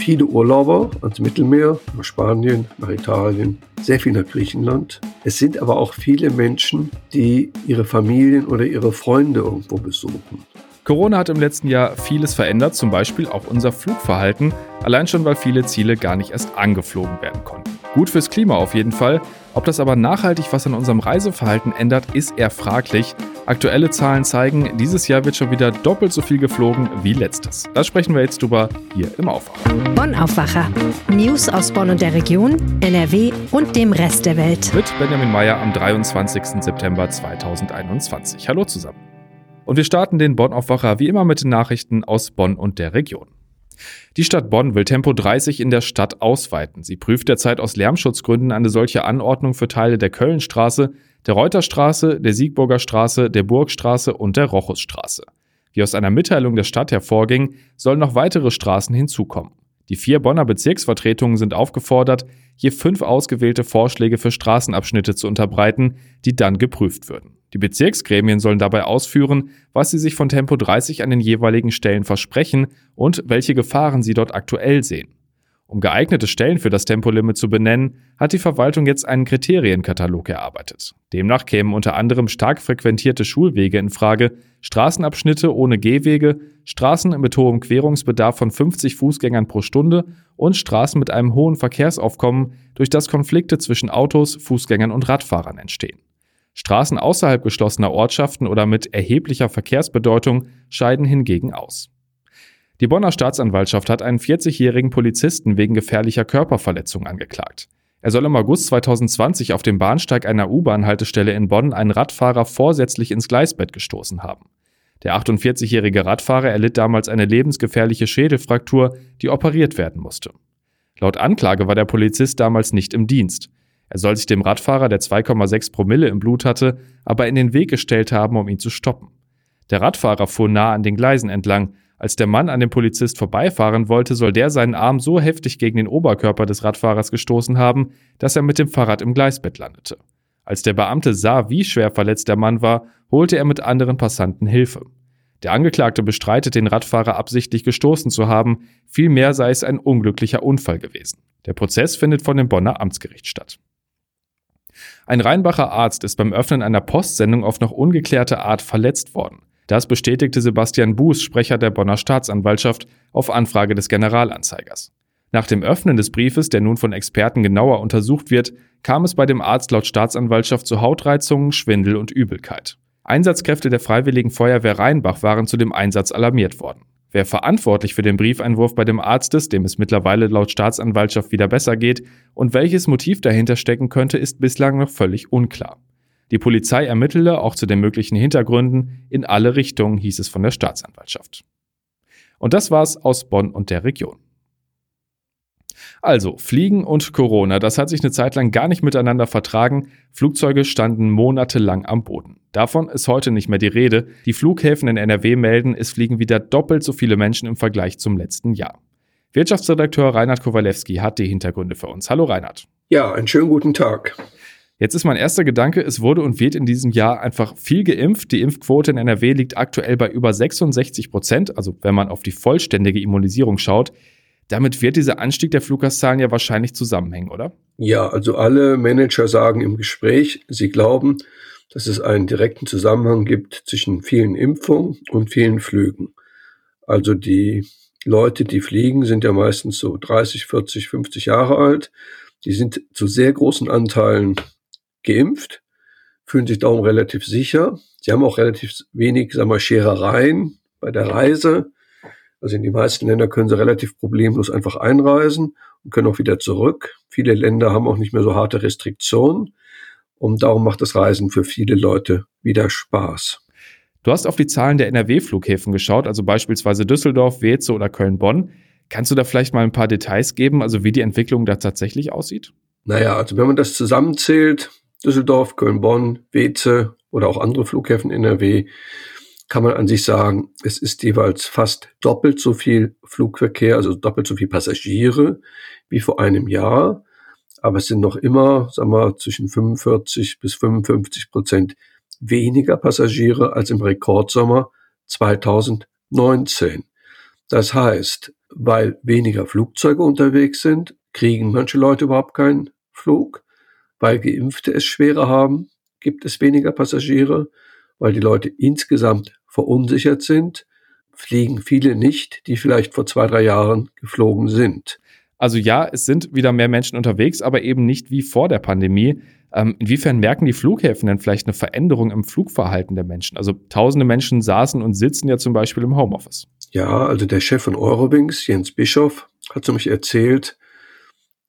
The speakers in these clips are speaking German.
viele Urlauber ans Mittelmeer, nach Spanien, nach Italien, sehr viel nach Griechenland. Es sind aber auch viele Menschen, die ihre Familien oder ihre Freunde irgendwo besuchen. Corona hat im letzten Jahr vieles verändert, zum Beispiel auch unser Flugverhalten, allein schon weil viele Ziele gar nicht erst angeflogen werden konnten. Gut fürs Klima auf jeden Fall. Ob das aber nachhaltig was an unserem Reiseverhalten ändert, ist eher fraglich. Aktuelle Zahlen zeigen, dieses Jahr wird schon wieder doppelt so viel geflogen wie letztes. Da sprechen wir jetzt drüber hier im Aufwacher. Bonn Aufwacher. News aus Bonn und der Region, NRW und dem Rest der Welt. Mit Benjamin Meyer am 23. September 2021. Hallo zusammen. Und wir starten den Bonn Aufwacher wie immer mit den Nachrichten aus Bonn und der Region. Die Stadt Bonn will Tempo 30 in der Stadt ausweiten. Sie prüft derzeit aus Lärmschutzgründen eine solche Anordnung für Teile der Kölnstraße, der Reuterstraße, der Siegburger Straße, der Burgstraße und der Rochusstraße. Wie aus einer Mitteilung der Stadt hervorging, sollen noch weitere Straßen hinzukommen. Die vier Bonner Bezirksvertretungen sind aufgefordert, je fünf ausgewählte Vorschläge für Straßenabschnitte zu unterbreiten, die dann geprüft würden. Die Bezirksgremien sollen dabei ausführen, was sie sich von Tempo 30 an den jeweiligen Stellen versprechen und welche Gefahren sie dort aktuell sehen. Um geeignete Stellen für das Tempolimit zu benennen, hat die Verwaltung jetzt einen Kriterienkatalog erarbeitet. Demnach kämen unter anderem stark frequentierte Schulwege in Frage, Straßenabschnitte ohne Gehwege, Straßen mit hohem Querungsbedarf von 50 Fußgängern pro Stunde und Straßen mit einem hohen Verkehrsaufkommen, durch das Konflikte zwischen Autos, Fußgängern und Radfahrern entstehen. Straßen außerhalb geschlossener Ortschaften oder mit erheblicher Verkehrsbedeutung scheiden hingegen aus. Die Bonner Staatsanwaltschaft hat einen 40-jährigen Polizisten wegen gefährlicher Körperverletzung angeklagt. Er soll im August 2020 auf dem Bahnsteig einer U-Bahn-Haltestelle in Bonn einen Radfahrer vorsätzlich ins Gleisbett gestoßen haben. Der 48-jährige Radfahrer erlitt damals eine lebensgefährliche Schädelfraktur, die operiert werden musste. Laut Anklage war der Polizist damals nicht im Dienst. Er soll sich dem Radfahrer, der 2,6 Promille im Blut hatte, aber in den Weg gestellt haben, um ihn zu stoppen. Der Radfahrer fuhr nah an den Gleisen entlang, als der Mann an dem Polizist vorbeifahren wollte, soll der seinen Arm so heftig gegen den Oberkörper des Radfahrers gestoßen haben, dass er mit dem Fahrrad im Gleisbett landete. Als der Beamte sah, wie schwer verletzt der Mann war, holte er mit anderen Passanten Hilfe. Der Angeklagte bestreitet, den Radfahrer absichtlich gestoßen zu haben, vielmehr sei es ein unglücklicher Unfall gewesen. Der Prozess findet von dem Bonner Amtsgericht statt. Ein Rheinbacher Arzt ist beim Öffnen einer Postsendung auf noch ungeklärte Art verletzt worden. Das bestätigte Sebastian Buß, Sprecher der Bonner Staatsanwaltschaft, auf Anfrage des Generalanzeigers. Nach dem Öffnen des Briefes, der nun von Experten genauer untersucht wird, kam es bei dem Arzt laut Staatsanwaltschaft zu Hautreizungen, Schwindel und Übelkeit. Einsatzkräfte der Freiwilligen Feuerwehr Rheinbach waren zu dem Einsatz alarmiert worden. Wer verantwortlich für den Briefeinwurf bei dem Arzt ist, dem es mittlerweile laut Staatsanwaltschaft wieder besser geht, und welches Motiv dahinter stecken könnte, ist bislang noch völlig unklar. Die Polizei ermittele auch zu den möglichen Hintergründen in alle Richtungen, hieß es von der Staatsanwaltschaft. Und das war's aus Bonn und der Region. Also, Fliegen und Corona, das hat sich eine Zeit lang gar nicht miteinander vertragen. Flugzeuge standen monatelang am Boden. Davon ist heute nicht mehr die Rede. Die Flughäfen in NRW melden, es fliegen wieder doppelt so viele Menschen im Vergleich zum letzten Jahr. Wirtschaftsredakteur Reinhard Kowalewski hat die Hintergründe für uns. Hallo Reinhard. Ja, einen schönen guten Tag. Jetzt ist mein erster Gedanke, es wurde und wird in diesem Jahr einfach viel geimpft. Die Impfquote in NRW liegt aktuell bei über 66 Prozent, also wenn man auf die vollständige Immunisierung schaut. Damit wird dieser Anstieg der Fluggaszahlen ja wahrscheinlich zusammenhängen, oder? Ja, also alle Manager sagen im Gespräch, sie glauben, dass es einen direkten Zusammenhang gibt zwischen vielen Impfungen und vielen Flügen. Also die Leute, die fliegen, sind ja meistens so 30, 40, 50 Jahre alt. Die sind zu sehr großen Anteilen geimpft, fühlen sich darum relativ sicher. Sie haben auch relativ wenig, sagen wir, Scherereien bei der Reise. Also in die meisten Länder können sie relativ problemlos einfach einreisen und können auch wieder zurück. Viele Länder haben auch nicht mehr so harte Restriktionen. Und darum macht das Reisen für viele Leute wieder Spaß. Du hast auf die Zahlen der NRW-Flughäfen geschaut, also beispielsweise Düsseldorf, Weze oder Köln-Bonn. Kannst du da vielleicht mal ein paar Details geben, also wie die Entwicklung da tatsächlich aussieht? Naja, also wenn man das zusammenzählt, Düsseldorf, Köln, Bonn, Weze oder auch andere Flughäfen NRW, kann man an sich sagen, es ist jeweils fast doppelt so viel Flugverkehr, also doppelt so viel Passagiere wie vor einem Jahr. Aber es sind noch immer, sagen wir, zwischen 45 bis 55 Prozent weniger Passagiere als im Rekordsommer 2019. Das heißt, weil weniger Flugzeuge unterwegs sind, kriegen manche Leute überhaupt keinen Flug. Weil Geimpfte es schwerer haben, gibt es weniger Passagiere. Weil die Leute insgesamt verunsichert sind, fliegen viele nicht, die vielleicht vor zwei, drei Jahren geflogen sind. Also ja, es sind wieder mehr Menschen unterwegs, aber eben nicht wie vor der Pandemie. Ähm, inwiefern merken die Flughäfen denn vielleicht eine Veränderung im Flugverhalten der Menschen? Also tausende Menschen saßen und sitzen ja zum Beispiel im Homeoffice. Ja, also der Chef von Eurowings, Jens Bischoff, hat zu mich erzählt,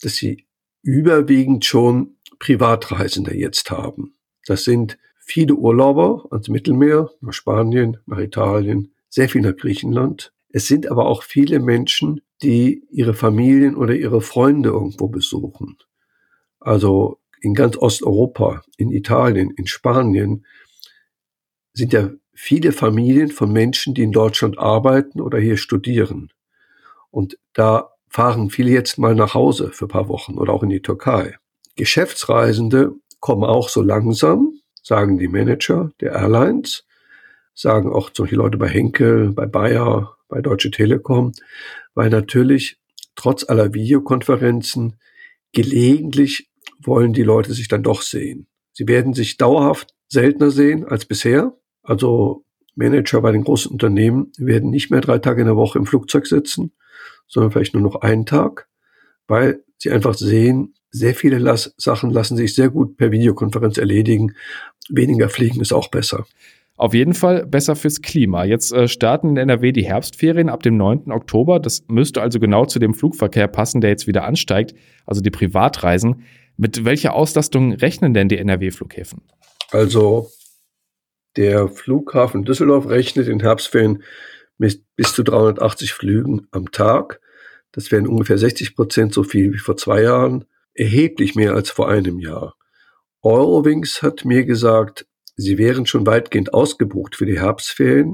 dass sie überwiegend schon Privatreisende jetzt haben. Das sind viele Urlauber ans Mittelmeer, nach Spanien, nach Italien, sehr viel nach Griechenland. Es sind aber auch viele Menschen, die ihre Familien oder ihre Freunde irgendwo besuchen. Also in ganz Osteuropa, in Italien, in Spanien sind ja viele Familien von Menschen, die in Deutschland arbeiten oder hier studieren. Und da fahren viele jetzt mal nach Hause für ein paar Wochen oder auch in die Türkei. Geschäftsreisende kommen auch so langsam, sagen die Manager der Airlines, sagen auch solche Leute bei Henkel, bei Bayer, bei Deutsche Telekom, weil natürlich trotz aller Videokonferenzen gelegentlich wollen die Leute sich dann doch sehen. Sie werden sich dauerhaft seltener sehen als bisher. Also Manager bei den großen Unternehmen werden nicht mehr drei Tage in der Woche im Flugzeug sitzen, sondern vielleicht nur noch einen Tag, weil sie einfach sehen, sehr viele Las Sachen lassen sich sehr gut per Videokonferenz erledigen. Weniger fliegen ist auch besser. Auf jeden Fall besser fürs Klima. Jetzt äh, starten in NRW die Herbstferien ab dem 9. Oktober. Das müsste also genau zu dem Flugverkehr passen, der jetzt wieder ansteigt, also die Privatreisen. Mit welcher Auslastung rechnen denn die NRW-Flughäfen? Also der Flughafen Düsseldorf rechnet in Herbstferien mit bis zu 380 Flügen am Tag. Das wären ungefähr 60 Prozent so viel wie vor zwei Jahren erheblich mehr als vor einem Jahr. Eurowings hat mir gesagt, sie wären schon weitgehend ausgebucht für die Herbstferien.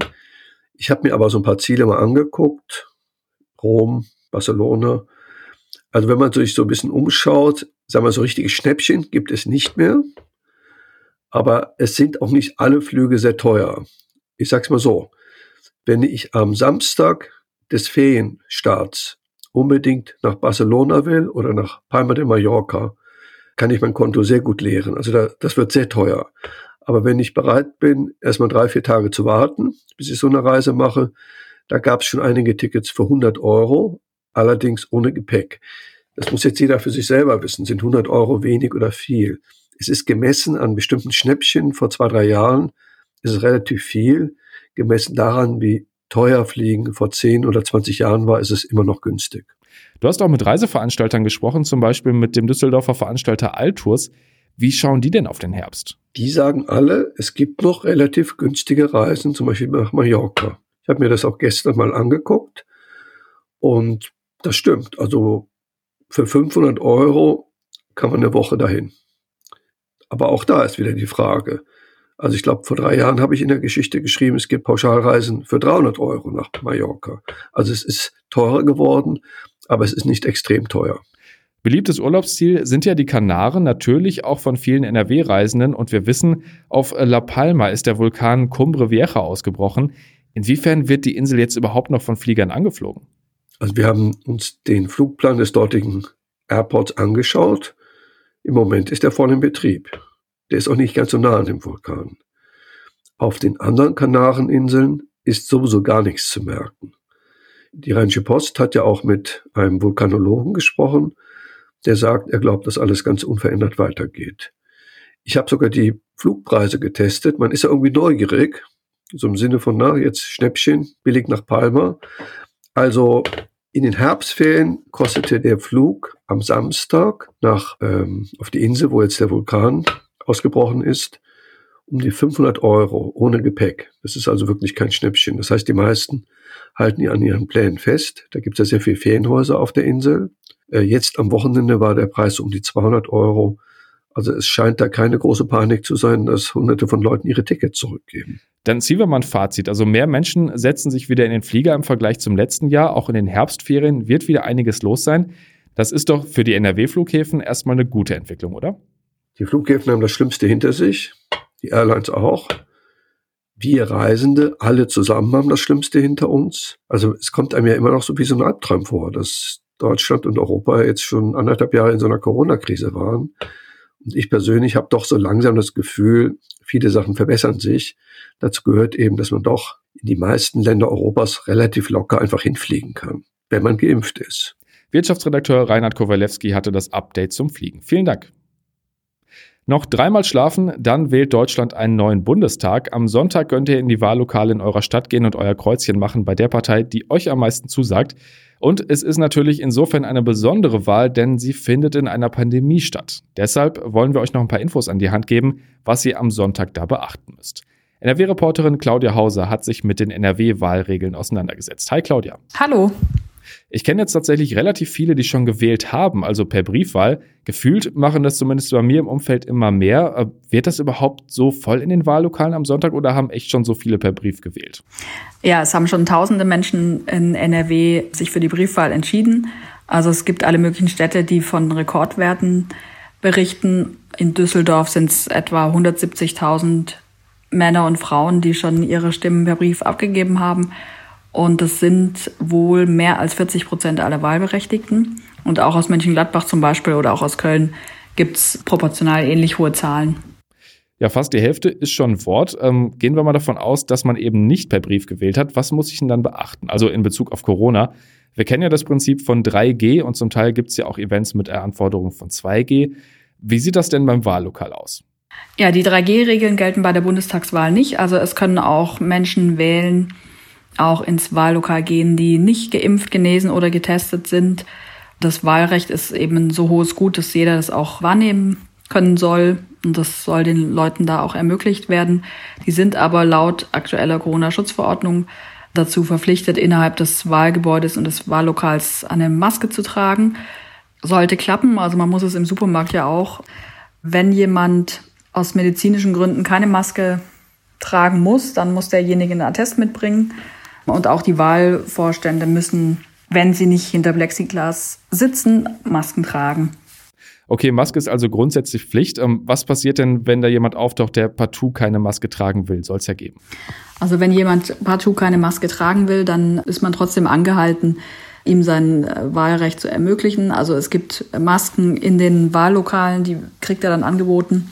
Ich habe mir aber so ein paar Ziele mal angeguckt. Rom, Barcelona. Also wenn man sich so ein bisschen umschaut, sagen wir so richtige Schnäppchen gibt es nicht mehr. Aber es sind auch nicht alle Flüge sehr teuer. Ich sag's mal so. Wenn ich am Samstag des Ferienstarts unbedingt nach Barcelona will oder nach Palma de Mallorca, kann ich mein Konto sehr gut leeren. Also da, das wird sehr teuer. Aber wenn ich bereit bin, erstmal drei, vier Tage zu warten, bis ich so eine Reise mache, da gab es schon einige Tickets für 100 Euro, allerdings ohne Gepäck. Das muss jetzt jeder für sich selber wissen. Sind 100 Euro wenig oder viel? Es ist gemessen an bestimmten Schnäppchen vor zwei, drei Jahren, ist es relativ viel. Gemessen daran, wie teuer Fliegen vor 10 oder 20 Jahren war, ist es immer noch günstig. Du hast auch mit Reiseveranstaltern gesprochen, zum Beispiel mit dem Düsseldorfer Veranstalter Altours. Wie schauen die denn auf den Herbst? Die sagen alle, es gibt noch relativ günstige Reisen, zum Beispiel nach Mallorca. Ich habe mir das auch gestern mal angeguckt und das stimmt. Also für 500 Euro kann man eine Woche dahin. Aber auch da ist wieder die Frage, also ich glaube, vor drei Jahren habe ich in der Geschichte geschrieben, es gibt Pauschalreisen für 300 Euro nach Mallorca. Also es ist teurer geworden, aber es ist nicht extrem teuer. Beliebtes Urlaubsziel sind ja die Kanaren, natürlich auch von vielen NRW-Reisenden. Und wir wissen, auf La Palma ist der Vulkan Cumbre Vieja ausgebrochen. Inwiefern wird die Insel jetzt überhaupt noch von Fliegern angeflogen? Also wir haben uns den Flugplan des dortigen Airports angeschaut. Im Moment ist er voll in Betrieb. Der ist auch nicht ganz so nah an dem Vulkan. Auf den anderen Kanareninseln ist sowieso gar nichts zu merken. Die Rheinische Post hat ja auch mit einem Vulkanologen gesprochen, der sagt, er glaubt, dass alles ganz unverändert weitergeht. Ich habe sogar die Flugpreise getestet. Man ist ja irgendwie neugierig, so im Sinne von, na, jetzt Schnäppchen, billig nach Palma. Also in den Herbstferien kostete der Flug am Samstag nach ähm, auf die Insel, wo jetzt der Vulkan ausgebrochen ist, um die 500 Euro ohne Gepäck. Das ist also wirklich kein Schnäppchen. Das heißt, die meisten halten an ihren Plänen fest. Da gibt es ja sehr viele Ferienhäuser auf der Insel. Äh, jetzt am Wochenende war der Preis um die 200 Euro. Also es scheint da keine große Panik zu sein, dass hunderte von Leuten ihre Tickets zurückgeben. Dann ziehen wir mal ein Fazit. Also mehr Menschen setzen sich wieder in den Flieger im Vergleich zum letzten Jahr. Auch in den Herbstferien wird wieder einiges los sein. Das ist doch für die NRW-Flughäfen erstmal eine gute Entwicklung, oder? Die Flughäfen haben das Schlimmste hinter sich, die Airlines auch. Wir Reisende, alle zusammen haben das Schlimmste hinter uns. Also es kommt einem ja immer noch so wie so ein Albtraum vor, dass Deutschland und Europa jetzt schon anderthalb Jahre in so einer Corona-Krise waren. Und ich persönlich habe doch so langsam das Gefühl, viele Sachen verbessern sich. Dazu gehört eben, dass man doch in die meisten Länder Europas relativ locker einfach hinfliegen kann, wenn man geimpft ist. Wirtschaftsredakteur Reinhard Kowalewski hatte das Update zum Fliegen. Vielen Dank. Noch dreimal schlafen, dann wählt Deutschland einen neuen Bundestag. Am Sonntag könnt ihr in die Wahllokale in eurer Stadt gehen und euer Kreuzchen machen bei der Partei, die euch am meisten zusagt. Und es ist natürlich insofern eine besondere Wahl, denn sie findet in einer Pandemie statt. Deshalb wollen wir euch noch ein paar Infos an die Hand geben, was ihr am Sonntag da beachten müsst. NRW-Reporterin Claudia Hauser hat sich mit den NRW-Wahlregeln auseinandergesetzt. Hi Claudia. Hallo. Ich kenne jetzt tatsächlich relativ viele, die schon gewählt haben, also per Briefwahl. Gefühlt machen das zumindest bei mir im Umfeld immer mehr. Äh, wird das überhaupt so voll in den Wahllokalen am Sonntag oder haben echt schon so viele per Brief gewählt? Ja, es haben schon tausende Menschen in NRW sich für die Briefwahl entschieden. Also es gibt alle möglichen Städte, die von Rekordwerten berichten. In Düsseldorf sind es etwa 170.000 Männer und Frauen, die schon ihre Stimmen per Brief abgegeben haben. Und das sind wohl mehr als 40 Prozent aller Wahlberechtigten. Und auch aus Mönchengladbach zum Beispiel oder auch aus Köln gibt es proportional ähnlich hohe Zahlen. Ja, fast die Hälfte ist schon Wort. Ähm, gehen wir mal davon aus, dass man eben nicht per Brief gewählt hat. Was muss ich denn dann beachten? Also in Bezug auf Corona. Wir kennen ja das Prinzip von 3G und zum Teil gibt es ja auch Events mit der Anforderung von 2G. Wie sieht das denn beim Wahllokal aus? Ja, die 3G-Regeln gelten bei der Bundestagswahl nicht. Also es können auch Menschen wählen, auch ins Wahllokal gehen, die nicht geimpft, genesen oder getestet sind. Das Wahlrecht ist eben ein so hohes Gut, dass jeder das auch wahrnehmen können soll. Und das soll den Leuten da auch ermöglicht werden. Die sind aber laut aktueller Corona-Schutzverordnung dazu verpflichtet, innerhalb des Wahlgebäudes und des Wahllokals eine Maske zu tragen. Sollte klappen, also man muss es im Supermarkt ja auch. Wenn jemand aus medizinischen Gründen keine Maske tragen muss, dann muss derjenige einen Attest mitbringen. Und auch die Wahlvorstände müssen, wenn sie nicht hinter Plexiglas sitzen, Masken tragen. Okay, Maske ist also grundsätzlich Pflicht. Ähm, was passiert denn, wenn da jemand auftaucht, der partout keine Maske tragen will? Soll es ja geben. Also wenn jemand partout keine Maske tragen will, dann ist man trotzdem angehalten, ihm sein äh, Wahlrecht zu ermöglichen. Also es gibt Masken in den Wahllokalen, die kriegt er dann angeboten.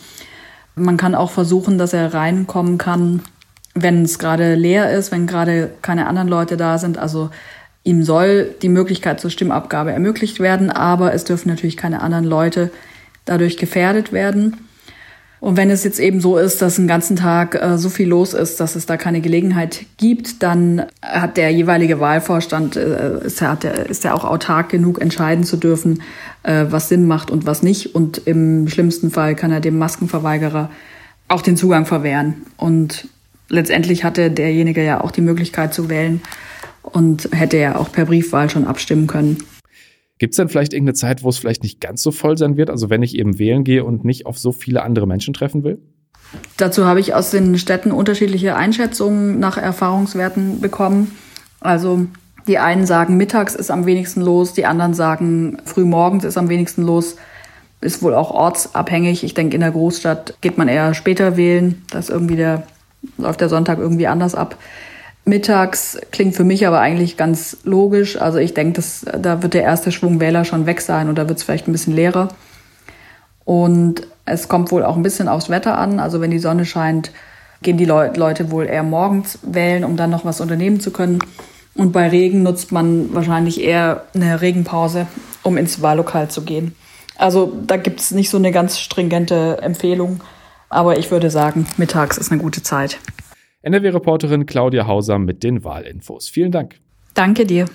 Man kann auch versuchen, dass er reinkommen kann wenn es gerade leer ist, wenn gerade keine anderen Leute da sind. Also ihm soll die Möglichkeit zur Stimmabgabe ermöglicht werden, aber es dürfen natürlich keine anderen Leute dadurch gefährdet werden. Und wenn es jetzt eben so ist, dass den ganzen Tag äh, so viel los ist, dass es da keine Gelegenheit gibt, dann hat der jeweilige Wahlvorstand, äh, ist, er, der, ist er auch autark genug, entscheiden zu dürfen, äh, was Sinn macht und was nicht. Und im schlimmsten Fall kann er dem Maskenverweigerer auch den Zugang verwehren. Und letztendlich hatte derjenige ja auch die Möglichkeit zu wählen und hätte ja auch per Briefwahl schon abstimmen können. Gibt es denn vielleicht irgendeine Zeit, wo es vielleicht nicht ganz so voll sein wird? Also wenn ich eben wählen gehe und nicht auf so viele andere Menschen treffen will? Dazu habe ich aus den Städten unterschiedliche Einschätzungen nach Erfahrungswerten bekommen. Also die einen sagen, mittags ist am wenigsten los, die anderen sagen, frühmorgens ist am wenigsten los. Ist wohl auch ortsabhängig. Ich denke, in der Großstadt geht man eher später wählen. Da ist irgendwie der läuft der Sonntag irgendwie anders ab. Mittags klingt für mich aber eigentlich ganz logisch. Also ich denke, da wird der erste Schwung Wähler schon weg sein und da wird es vielleicht ein bisschen leerer. Und es kommt wohl auch ein bisschen aufs Wetter an. Also wenn die Sonne scheint, gehen die Le Leute wohl eher morgens wählen, um dann noch was unternehmen zu können. Und bei Regen nutzt man wahrscheinlich eher eine Regenpause, um ins Wahllokal zu gehen. Also da gibt es nicht so eine ganz stringente Empfehlung. Aber ich würde sagen, mittags ist eine gute Zeit. NRW-Reporterin Claudia Hauser mit den Wahlinfos. Vielen Dank. Danke dir.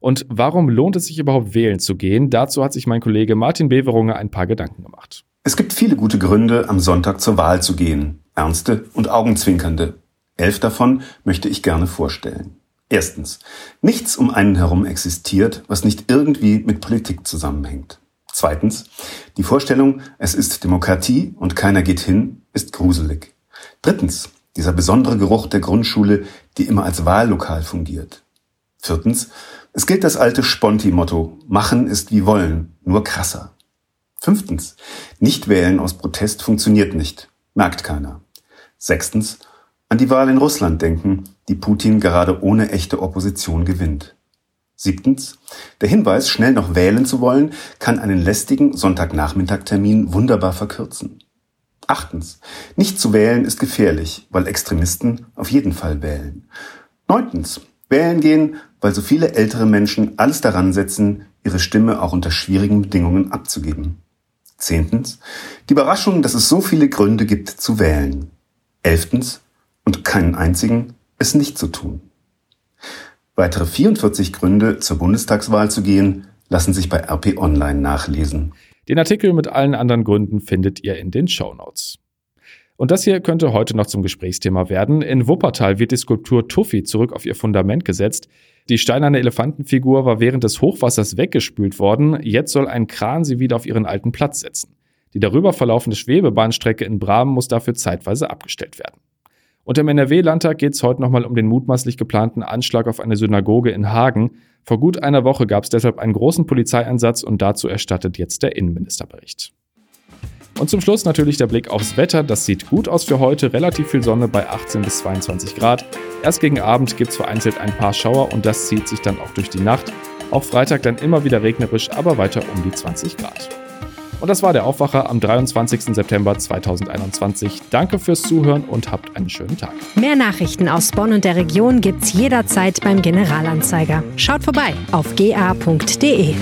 Und warum lohnt es sich überhaupt wählen zu gehen? Dazu hat sich mein Kollege Martin Beverunger ein paar Gedanken gemacht. Es gibt viele gute Gründe, am Sonntag zur Wahl zu gehen. ernste und augenzwinkernde. Elf davon möchte ich gerne vorstellen. Erstens. Nichts um einen herum existiert, was nicht irgendwie mit Politik zusammenhängt. Zweitens. Die Vorstellung, es ist Demokratie und keiner geht hin, ist gruselig. Drittens. Dieser besondere Geruch der Grundschule, die immer als Wahllokal fungiert. Viertens. Es gilt das alte Sponti-Motto. Machen ist wie wollen, nur krasser. Fünftens. Nicht wählen aus Protest funktioniert nicht. Merkt keiner. Sechstens. An die Wahl in Russland denken, die Putin gerade ohne echte Opposition gewinnt. Siebtens. Der Hinweis, schnell noch wählen zu wollen, kann einen lästigen Sonntagnachmittagtermin wunderbar verkürzen. Achtens. Nicht zu wählen ist gefährlich, weil Extremisten auf jeden Fall wählen. Neuntens. Wählen gehen, weil so viele ältere Menschen alles daran setzen, ihre Stimme auch unter schwierigen Bedingungen abzugeben. Zehntens. Die Überraschung, dass es so viele Gründe gibt zu wählen. Elftens. Und keinen einzigen, es nicht zu tun. Weitere 44 Gründe, zur Bundestagswahl zu gehen, lassen sich bei RP Online nachlesen. Den Artikel mit allen anderen Gründen findet ihr in den Show Notes. Und das hier könnte heute noch zum Gesprächsthema werden. In Wuppertal wird die Skulptur Tuffy zurück auf ihr Fundament gesetzt. Die steinerne Elefantenfigur war während des Hochwassers weggespült worden. Jetzt soll ein Kran sie wieder auf ihren alten Platz setzen. Die darüber verlaufende Schwebebahnstrecke in Bramen muss dafür zeitweise abgestellt werden. Und im NRW-Landtag geht es heute nochmal um den mutmaßlich geplanten Anschlag auf eine Synagoge in Hagen. Vor gut einer Woche gab es deshalb einen großen Polizeieinsatz und dazu erstattet jetzt der Innenministerbericht. Und zum Schluss natürlich der Blick aufs Wetter. Das sieht gut aus für heute. Relativ viel Sonne bei 18 bis 22 Grad. Erst gegen Abend gibt es vereinzelt ein paar Schauer und das zieht sich dann auch durch die Nacht. Auch Freitag dann immer wieder regnerisch, aber weiter um die 20 Grad. Und das war der Aufwacher am 23. September 2021. Danke fürs Zuhören und habt einen schönen Tag. Mehr Nachrichten aus Bonn und der Region gibt's jederzeit beim Generalanzeiger. Schaut vorbei auf ga.de.